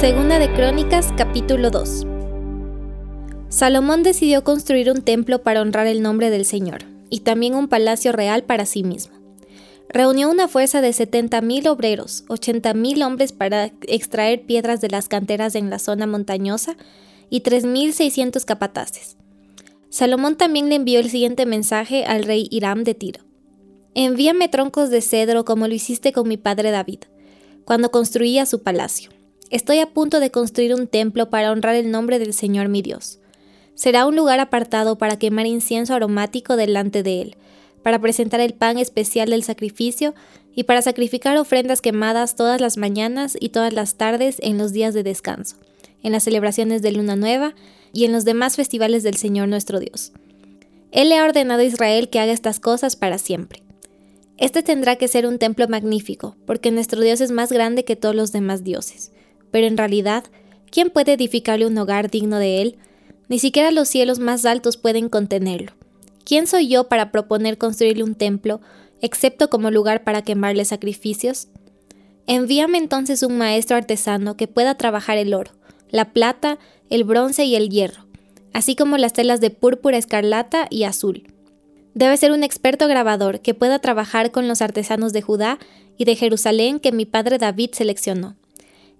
Segunda de Crónicas, capítulo 2. Salomón decidió construir un templo para honrar el nombre del Señor, y también un palacio real para sí mismo. Reunió una fuerza de 70.000 obreros, 80.000 hombres para extraer piedras de las canteras en la zona montañosa y 3.600 capataces. Salomón también le envió el siguiente mensaje al rey Hiram de Tiro. Envíame troncos de cedro como lo hiciste con mi padre David, cuando construía su palacio. Estoy a punto de construir un templo para honrar el nombre del Señor mi Dios. Será un lugar apartado para quemar incienso aromático delante de él, para presentar el pan especial del sacrificio y para sacrificar ofrendas quemadas todas las mañanas y todas las tardes en los días de descanso, en las celebraciones de Luna Nueva y en los demás festivales del Señor nuestro Dios. Él le ha ordenado a Israel que haga estas cosas para siempre. Este tendrá que ser un templo magnífico, porque nuestro Dios es más grande que todos los demás dioses. Pero en realidad, ¿quién puede edificarle un hogar digno de él? Ni siquiera los cielos más altos pueden contenerlo. ¿Quién soy yo para proponer construirle un templo, excepto como lugar para quemarle sacrificios? Envíame entonces un maestro artesano que pueda trabajar el oro, la plata, el bronce y el hierro, así como las telas de púrpura, escarlata y azul. Debe ser un experto grabador que pueda trabajar con los artesanos de Judá y de Jerusalén que mi padre David seleccionó.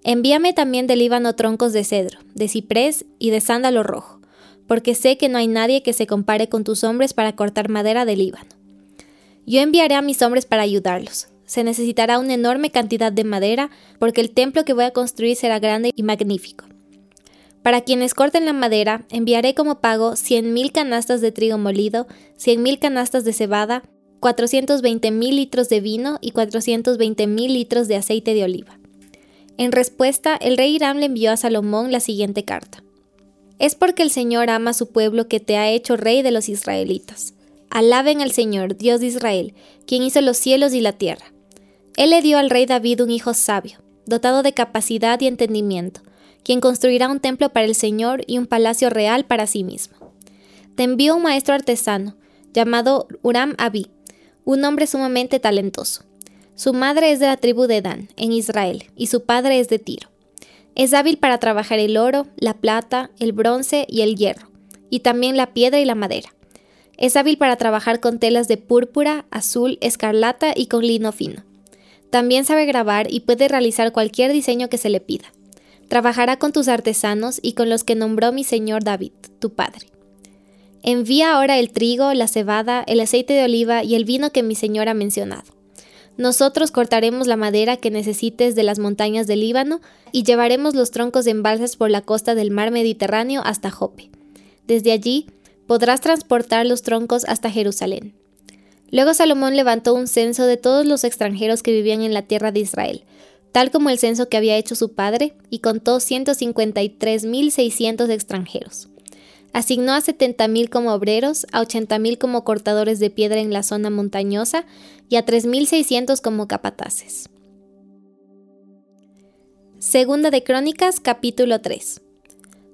Envíame también del Líbano troncos de cedro, de ciprés y de sándalo rojo, porque sé que no hay nadie que se compare con tus hombres para cortar madera del Líbano. Yo enviaré a mis hombres para ayudarlos. Se necesitará una enorme cantidad de madera, porque el templo que voy a construir será grande y magnífico. Para quienes corten la madera, enviaré como pago 100.000 canastas de trigo molido, 100.000 canastas de cebada, 420.000 litros de vino y 420.000 litros de aceite de oliva. En respuesta, el rey Hiram le envió a Salomón la siguiente carta. Es porque el Señor ama a su pueblo que te ha hecho rey de los israelitas. Alaben al Señor, Dios de Israel, quien hizo los cielos y la tierra. Él le dio al rey David un hijo sabio, dotado de capacidad y entendimiento, quien construirá un templo para el Señor y un palacio real para sí mismo. Te envió un maestro artesano, llamado Uram Abi, un hombre sumamente talentoso. Su madre es de la tribu de Dan, en Israel, y su padre es de Tiro. Es hábil para trabajar el oro, la plata, el bronce y el hierro, y también la piedra y la madera. Es hábil para trabajar con telas de púrpura, azul, escarlata y con lino fino. También sabe grabar y puede realizar cualquier diseño que se le pida. Trabajará con tus artesanos y con los que nombró mi señor David, tu padre. Envía ahora el trigo, la cebada, el aceite de oliva y el vino que mi señor ha mencionado. Nosotros cortaremos la madera que necesites de las montañas del Líbano y llevaremos los troncos en balsas por la costa del mar Mediterráneo hasta Jope. Desde allí podrás transportar los troncos hasta Jerusalén. Luego Salomón levantó un censo de todos los extranjeros que vivían en la tierra de Israel, tal como el censo que había hecho su padre, y contó 153.600 extranjeros. Asignó a 70.000 como obreros, a 80.000 como cortadores de piedra en la zona montañosa y a 3.600 como capataces. Segunda de Crónicas, capítulo 3.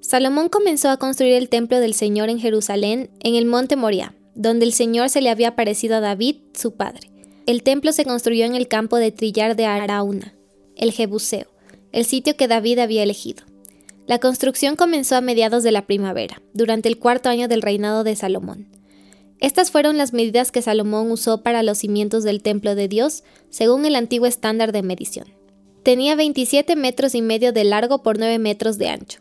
Salomón comenzó a construir el templo del Señor en Jerusalén, en el monte Moriah, donde el Señor se le había aparecido a David, su padre. El templo se construyó en el campo de trillar de Arauna, el Jebuseo, el sitio que David había elegido. La construcción comenzó a mediados de la primavera, durante el cuarto año del reinado de Salomón. Estas fueron las medidas que Salomón usó para los cimientos del templo de Dios, según el antiguo estándar de medición. Tenía 27 metros y medio de largo por 9 metros de ancho.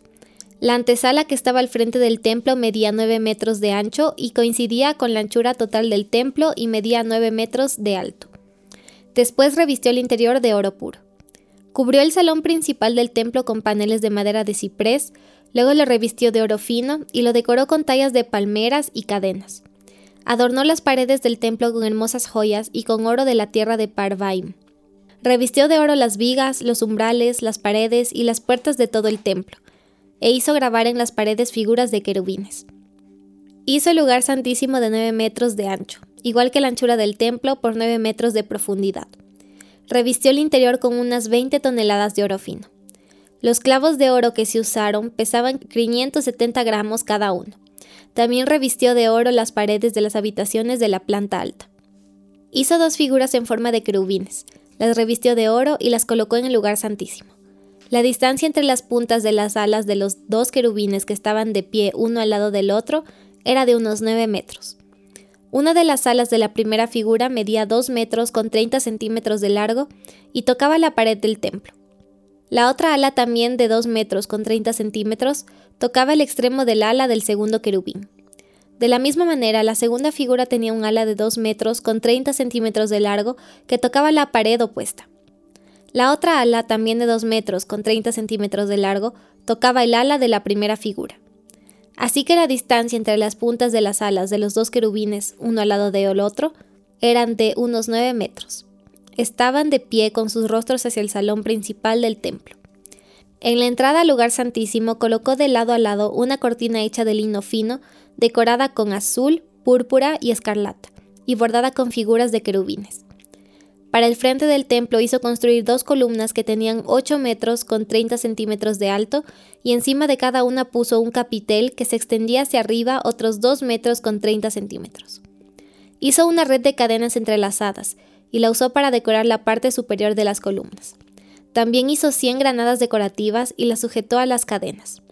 La antesala que estaba al frente del templo medía 9 metros de ancho y coincidía con la anchura total del templo y medía 9 metros de alto. Después revistió el interior de oro puro. Cubrió el salón principal del templo con paneles de madera de ciprés, luego lo revistió de oro fino y lo decoró con tallas de palmeras y cadenas. Adornó las paredes del templo con hermosas joyas y con oro de la tierra de Parvaim. Revistió de oro las vigas, los umbrales, las paredes y las puertas de todo el templo, e hizo grabar en las paredes figuras de querubines. Hizo el lugar santísimo de nueve metros de ancho, igual que la anchura del templo por nueve metros de profundidad revistió el interior con unas 20 toneladas de oro fino. Los clavos de oro que se usaron pesaban 570 gramos cada uno. También revistió de oro las paredes de las habitaciones de la planta alta. Hizo dos figuras en forma de querubines, las revistió de oro y las colocó en el lugar santísimo. La distancia entre las puntas de las alas de los dos querubines que estaban de pie uno al lado del otro era de unos 9 metros. Una de las alas de la primera figura medía 2 metros con 30 centímetros de largo y tocaba la pared del templo. La otra ala también de 2 metros con 30 centímetros tocaba el extremo del ala del segundo querubín. De la misma manera, la segunda figura tenía un ala de 2 metros con 30 centímetros de largo que tocaba la pared opuesta. La otra ala, también de 2 metros con 30 centímetros de largo, tocaba el ala de la primera figura. Así que la distancia entre las puntas de las alas de los dos querubines, uno al lado del otro, eran de unos 9 metros. Estaban de pie con sus rostros hacia el salón principal del templo. En la entrada al lugar santísimo colocó de lado a lado una cortina hecha de lino fino, decorada con azul, púrpura y escarlata, y bordada con figuras de querubines. Para el frente del templo hizo construir dos columnas que tenían 8 metros con 30 centímetros de alto y encima de cada una puso un capitel que se extendía hacia arriba otros 2 metros con 30 centímetros. Hizo una red de cadenas entrelazadas y la usó para decorar la parte superior de las columnas. También hizo 100 granadas decorativas y las sujetó a las cadenas.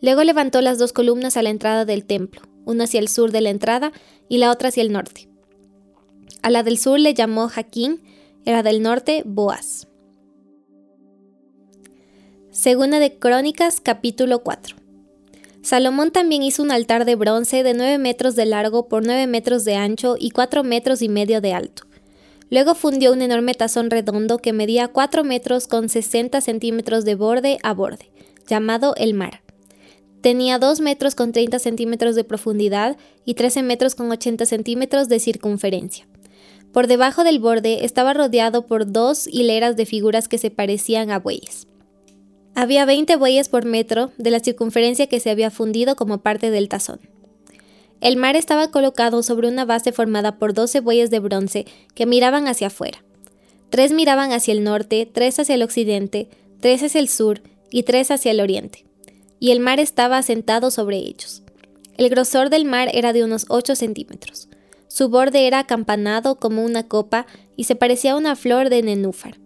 Luego levantó las dos columnas a la entrada del templo, una hacia el sur de la entrada y la otra hacia el norte. A la del sur le llamó Jaquín era del norte Boaz. Segunda de Crónicas capítulo 4. Salomón también hizo un altar de bronce de 9 metros de largo por 9 metros de ancho y 4 metros y medio de alto. Luego fundió un enorme tazón redondo que medía 4 metros con 60 centímetros de borde a borde, llamado el mar. Tenía 2 metros con 30 centímetros de profundidad y 13 metros con 80 centímetros de circunferencia. Por debajo del borde estaba rodeado por dos hileras de figuras que se parecían a bueyes. Había 20 bueyes por metro de la circunferencia que se había fundido como parte del tazón. El mar estaba colocado sobre una base formada por 12 bueyes de bronce que miraban hacia afuera. Tres miraban hacia el norte, tres hacia el occidente, tres hacia el sur y tres hacia el oriente. Y el mar estaba asentado sobre ellos. El grosor del mar era de unos 8 centímetros. Su borde era acampanado como una copa y se parecía a una flor de nenúfar.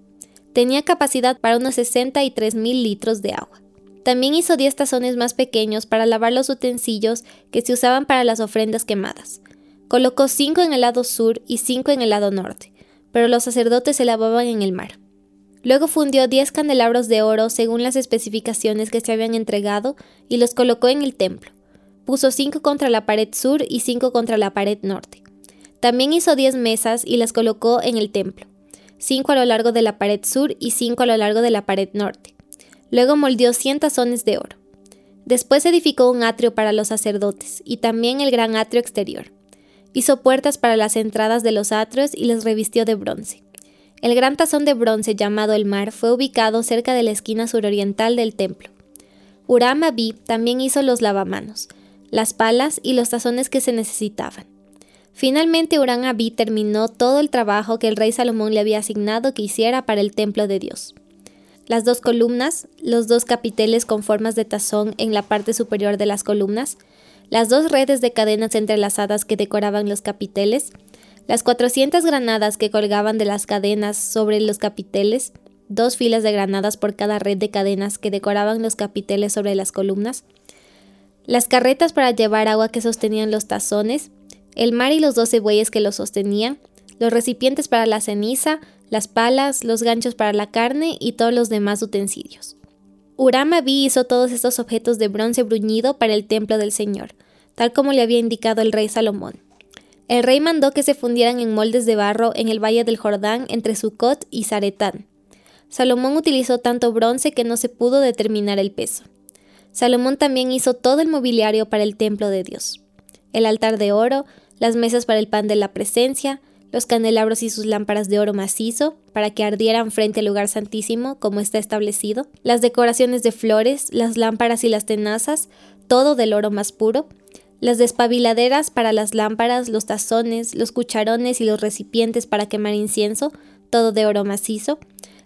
Tenía capacidad para unos 63 mil litros de agua. También hizo 10 tazones más pequeños para lavar los utensilios que se usaban para las ofrendas quemadas. Colocó cinco en el lado sur y cinco en el lado norte, pero los sacerdotes se lavaban en el mar. Luego fundió 10 candelabros de oro según las especificaciones que se habían entregado y los colocó en el templo. Puso cinco contra la pared sur y cinco contra la pared norte. También hizo diez mesas y las colocó en el templo, cinco a lo largo de la pared sur y cinco a lo largo de la pared norte. Luego moldeó cien tazones de oro. Después edificó un atrio para los sacerdotes y también el gran atrio exterior. Hizo puertas para las entradas de los atrios y las revistió de bronce. El gran tazón de bronce llamado el mar fue ubicado cerca de la esquina suroriental del templo. Uram Abí también hizo los lavamanos, las palas y los tazones que se necesitaban. Finalmente Urán Abí terminó todo el trabajo que el rey Salomón le había asignado que hiciera para el templo de Dios. Las dos columnas, los dos capiteles con formas de tazón en la parte superior de las columnas, las dos redes de cadenas entrelazadas que decoraban los capiteles, las 400 granadas que colgaban de las cadenas sobre los capiteles, dos filas de granadas por cada red de cadenas que decoraban los capiteles sobre las columnas, las carretas para llevar agua que sostenían los tazones, el mar y los doce bueyes que lo sostenían, los recipientes para la ceniza, las palas, los ganchos para la carne y todos los demás utensilios. Uram hizo todos estos objetos de bronce bruñido para el templo del Señor, tal como le había indicado el rey Salomón. El rey mandó que se fundieran en moldes de barro en el valle del Jordán entre Sucot y Zaretán. Salomón utilizó tanto bronce que no se pudo determinar el peso. Salomón también hizo todo el mobiliario para el templo de Dios. El altar de oro, las mesas para el pan de la presencia, los candelabros y sus lámparas de oro macizo, para que ardieran frente al lugar santísimo, como está establecido, las decoraciones de flores, las lámparas y las tenazas, todo del oro más puro, las despabiladeras para las lámparas, los tazones, los cucharones y los recipientes para quemar incienso, todo de oro macizo,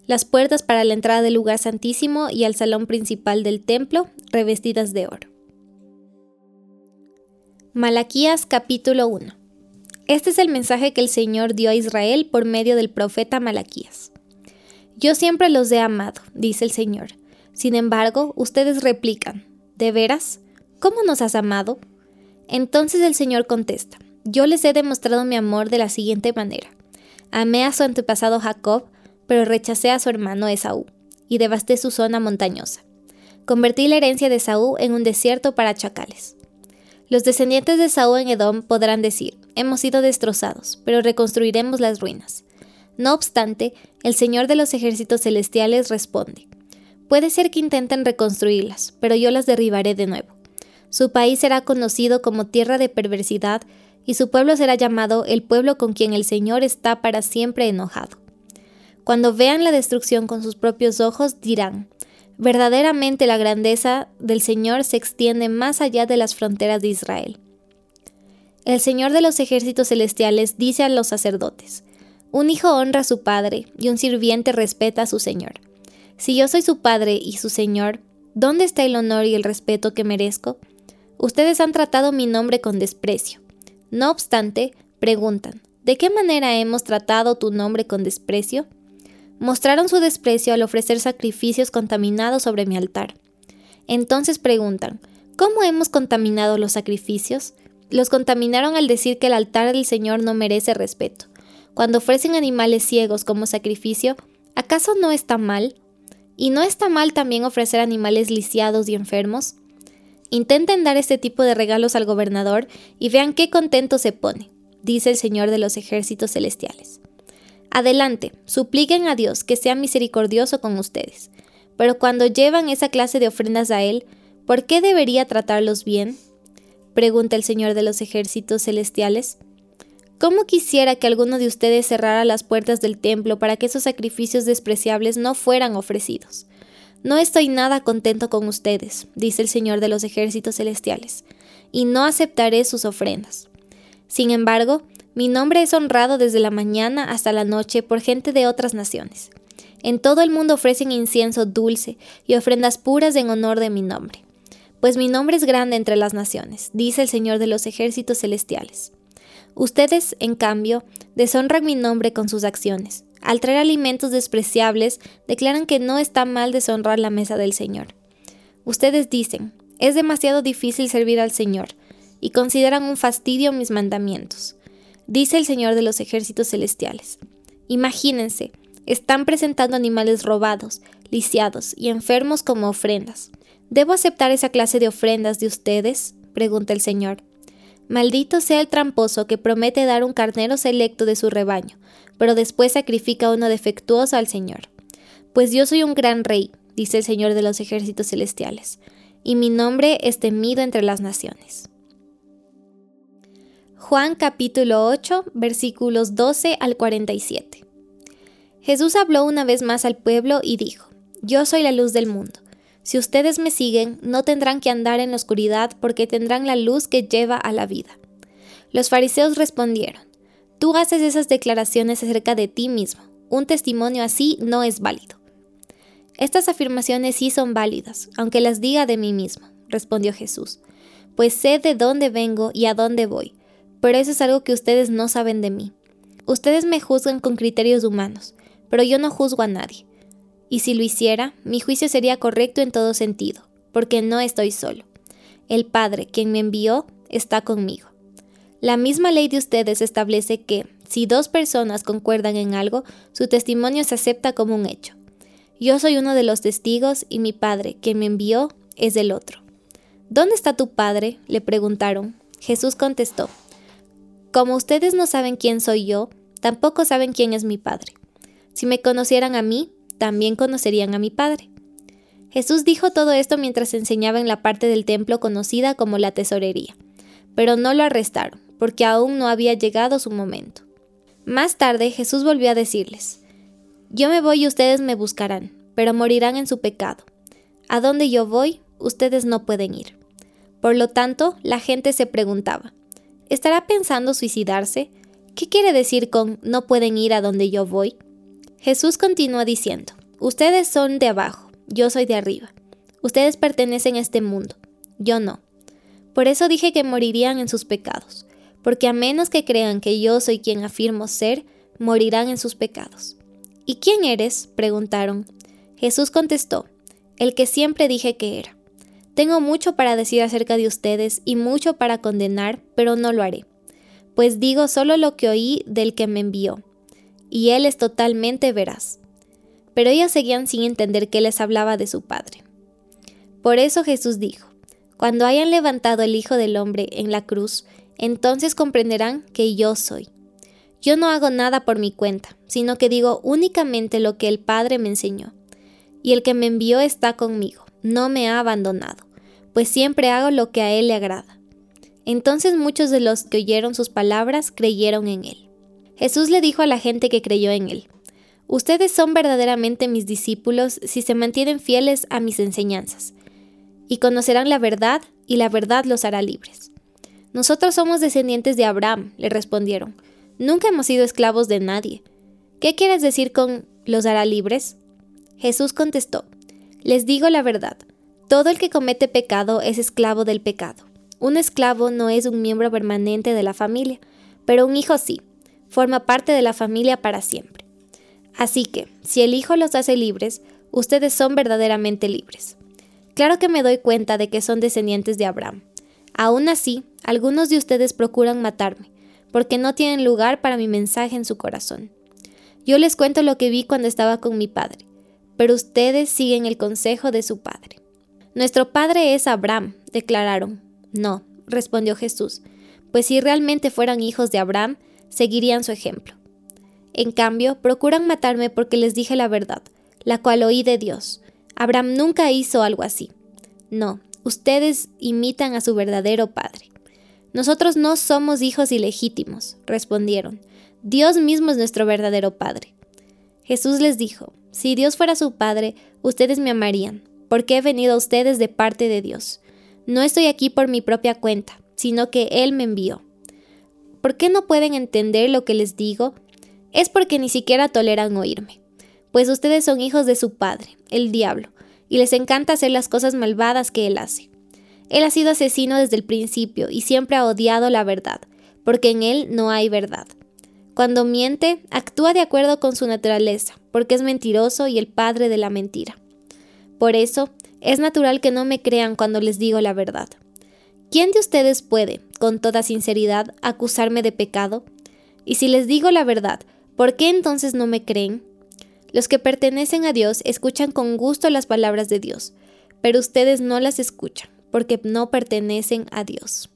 las puertas para la entrada del lugar santísimo y al salón principal del templo, revestidas de oro. Malaquías capítulo 1 Este es el mensaje que el Señor dio a Israel por medio del profeta Malaquías. Yo siempre los he amado, dice el Señor. Sin embargo, ustedes replican, ¿de veras? ¿Cómo nos has amado? Entonces el Señor contesta, yo les he demostrado mi amor de la siguiente manera. Amé a su antepasado Jacob, pero rechacé a su hermano Esaú, y devasté su zona montañosa. Convertí la herencia de Esaú en un desierto para chacales. Los descendientes de Esaú en Edom podrán decir, hemos sido destrozados, pero reconstruiremos las ruinas. No obstante, el Señor de los ejércitos celestiales responde, puede ser que intenten reconstruirlas, pero yo las derribaré de nuevo. Su país será conocido como tierra de perversidad y su pueblo será llamado el pueblo con quien el Señor está para siempre enojado. Cuando vean la destrucción con sus propios ojos, dirán, verdaderamente la grandeza del Señor se extiende más allá de las fronteras de Israel. El Señor de los ejércitos celestiales dice a los sacerdotes, un hijo honra a su padre y un sirviente respeta a su Señor. Si yo soy su padre y su Señor, ¿dónde está el honor y el respeto que merezco? Ustedes han tratado mi nombre con desprecio. No obstante, preguntan, ¿de qué manera hemos tratado tu nombre con desprecio? Mostraron su desprecio al ofrecer sacrificios contaminados sobre mi altar. Entonces preguntan, ¿cómo hemos contaminado los sacrificios? Los contaminaron al decir que el altar del Señor no merece respeto. Cuando ofrecen animales ciegos como sacrificio, ¿acaso no está mal? ¿Y no está mal también ofrecer animales lisiados y enfermos? Intenten dar este tipo de regalos al gobernador y vean qué contento se pone, dice el Señor de los ejércitos celestiales. Adelante, supliquen a Dios que sea misericordioso con ustedes. Pero cuando llevan esa clase de ofrendas a Él, ¿por qué debería tratarlos bien? Pregunta el Señor de los ejércitos celestiales. ¿Cómo quisiera que alguno de ustedes cerrara las puertas del templo para que esos sacrificios despreciables no fueran ofrecidos? No estoy nada contento con ustedes, dice el Señor de los ejércitos celestiales, y no aceptaré sus ofrendas. Sin embargo, mi nombre es honrado desde la mañana hasta la noche por gente de otras naciones. En todo el mundo ofrecen incienso dulce y ofrendas puras en honor de mi nombre. Pues mi nombre es grande entre las naciones, dice el Señor de los ejércitos celestiales. Ustedes, en cambio, deshonran mi nombre con sus acciones. Al traer alimentos despreciables, declaran que no está mal deshonrar la mesa del Señor. Ustedes dicen, es demasiado difícil servir al Señor, y consideran un fastidio mis mandamientos. Dice el Señor de los ejércitos celestiales. Imagínense, están presentando animales robados, lisiados y enfermos como ofrendas. ¿Debo aceptar esa clase de ofrendas de ustedes? pregunta el Señor. Maldito sea el tramposo que promete dar un carnero selecto de su rebaño, pero después sacrifica uno defectuoso al Señor. Pues yo soy un gran rey, dice el Señor de los ejércitos celestiales, y mi nombre es temido entre las naciones. Juan capítulo 8 versículos 12 al 47. Jesús habló una vez más al pueblo y dijo, Yo soy la luz del mundo. Si ustedes me siguen, no tendrán que andar en la oscuridad porque tendrán la luz que lleva a la vida. Los fariseos respondieron, Tú haces esas declaraciones acerca de ti mismo. Un testimonio así no es válido. Estas afirmaciones sí son válidas, aunque las diga de mí mismo, respondió Jesús, pues sé de dónde vengo y a dónde voy, pero eso es algo que ustedes no saben de mí. Ustedes me juzgan con criterios humanos, pero yo no juzgo a nadie. Y si lo hiciera, mi juicio sería correcto en todo sentido, porque no estoy solo. El Padre, quien me envió, está conmigo. La misma ley de ustedes establece que, si dos personas concuerdan en algo, su testimonio se acepta como un hecho. Yo soy uno de los testigos y mi Padre, quien me envió, es el otro. ¿Dónde está tu Padre? le preguntaron. Jesús contestó, Como ustedes no saben quién soy yo, tampoco saben quién es mi Padre. Si me conocieran a mí, también conocerían a mi Padre. Jesús dijo todo esto mientras enseñaba en la parte del templo conocida como la tesorería, pero no lo arrestaron, porque aún no había llegado su momento. Más tarde Jesús volvió a decirles, Yo me voy y ustedes me buscarán, pero morirán en su pecado. A donde yo voy, ustedes no pueden ir. Por lo tanto, la gente se preguntaba, ¿estará pensando suicidarse? ¿Qué quiere decir con no pueden ir a donde yo voy? Jesús continúa diciendo, ustedes son de abajo, yo soy de arriba. Ustedes pertenecen a este mundo, yo no. Por eso dije que morirían en sus pecados, porque a menos que crean que yo soy quien afirmo ser, morirán en sus pecados. ¿Y quién eres? preguntaron. Jesús contestó, el que siempre dije que era. Tengo mucho para decir acerca de ustedes y mucho para condenar, pero no lo haré, pues digo solo lo que oí del que me envió, y él es totalmente veraz. Pero ellos seguían sin entender que les hablaba de su Padre. Por eso Jesús dijo, Cuando hayan levantado el Hijo del Hombre en la cruz, entonces comprenderán que yo soy. Yo no hago nada por mi cuenta, sino que digo únicamente lo que el Padre me enseñó. Y el que me envió está conmigo, no me ha abandonado, pues siempre hago lo que a Él le agrada. Entonces muchos de los que oyeron sus palabras creyeron en Él. Jesús le dijo a la gente que creyó en Él, Ustedes son verdaderamente mis discípulos si se mantienen fieles a mis enseñanzas, y conocerán la verdad, y la verdad los hará libres. Nosotros somos descendientes de Abraham, le respondieron. Nunca hemos sido esclavos de nadie. ¿Qué quieres decir con los hará libres? Jesús contestó, Les digo la verdad, todo el que comete pecado es esclavo del pecado. Un esclavo no es un miembro permanente de la familia, pero un hijo sí, forma parte de la familia para siempre. Así que, si el Hijo los hace libres, ustedes son verdaderamente libres. Claro que me doy cuenta de que son descendientes de Abraham. Aún así, algunos de ustedes procuran matarme, porque no tienen lugar para mi mensaje en su corazón. Yo les cuento lo que vi cuando estaba con mi padre, pero ustedes siguen el consejo de su padre. Nuestro padre es Abraham, declararon. No, respondió Jesús, pues si realmente fueran hijos de Abraham, seguirían su ejemplo. En cambio, procuran matarme porque les dije la verdad, la cual oí de Dios. Abraham nunca hizo algo así. No, ustedes imitan a su verdadero padre. Nosotros no somos hijos ilegítimos, respondieron. Dios mismo es nuestro verdadero Padre. Jesús les dijo, si Dios fuera su Padre, ustedes me amarían, porque he venido a ustedes de parte de Dios. No estoy aquí por mi propia cuenta, sino que Él me envió. ¿Por qué no pueden entender lo que les digo? Es porque ni siquiera toleran oírme, pues ustedes son hijos de su Padre, el diablo, y les encanta hacer las cosas malvadas que Él hace. Él ha sido asesino desde el principio y siempre ha odiado la verdad, porque en él no hay verdad. Cuando miente, actúa de acuerdo con su naturaleza, porque es mentiroso y el padre de la mentira. Por eso, es natural que no me crean cuando les digo la verdad. ¿Quién de ustedes puede, con toda sinceridad, acusarme de pecado? Y si les digo la verdad, ¿por qué entonces no me creen? Los que pertenecen a Dios escuchan con gusto las palabras de Dios, pero ustedes no las escuchan porque no pertenecen a Dios.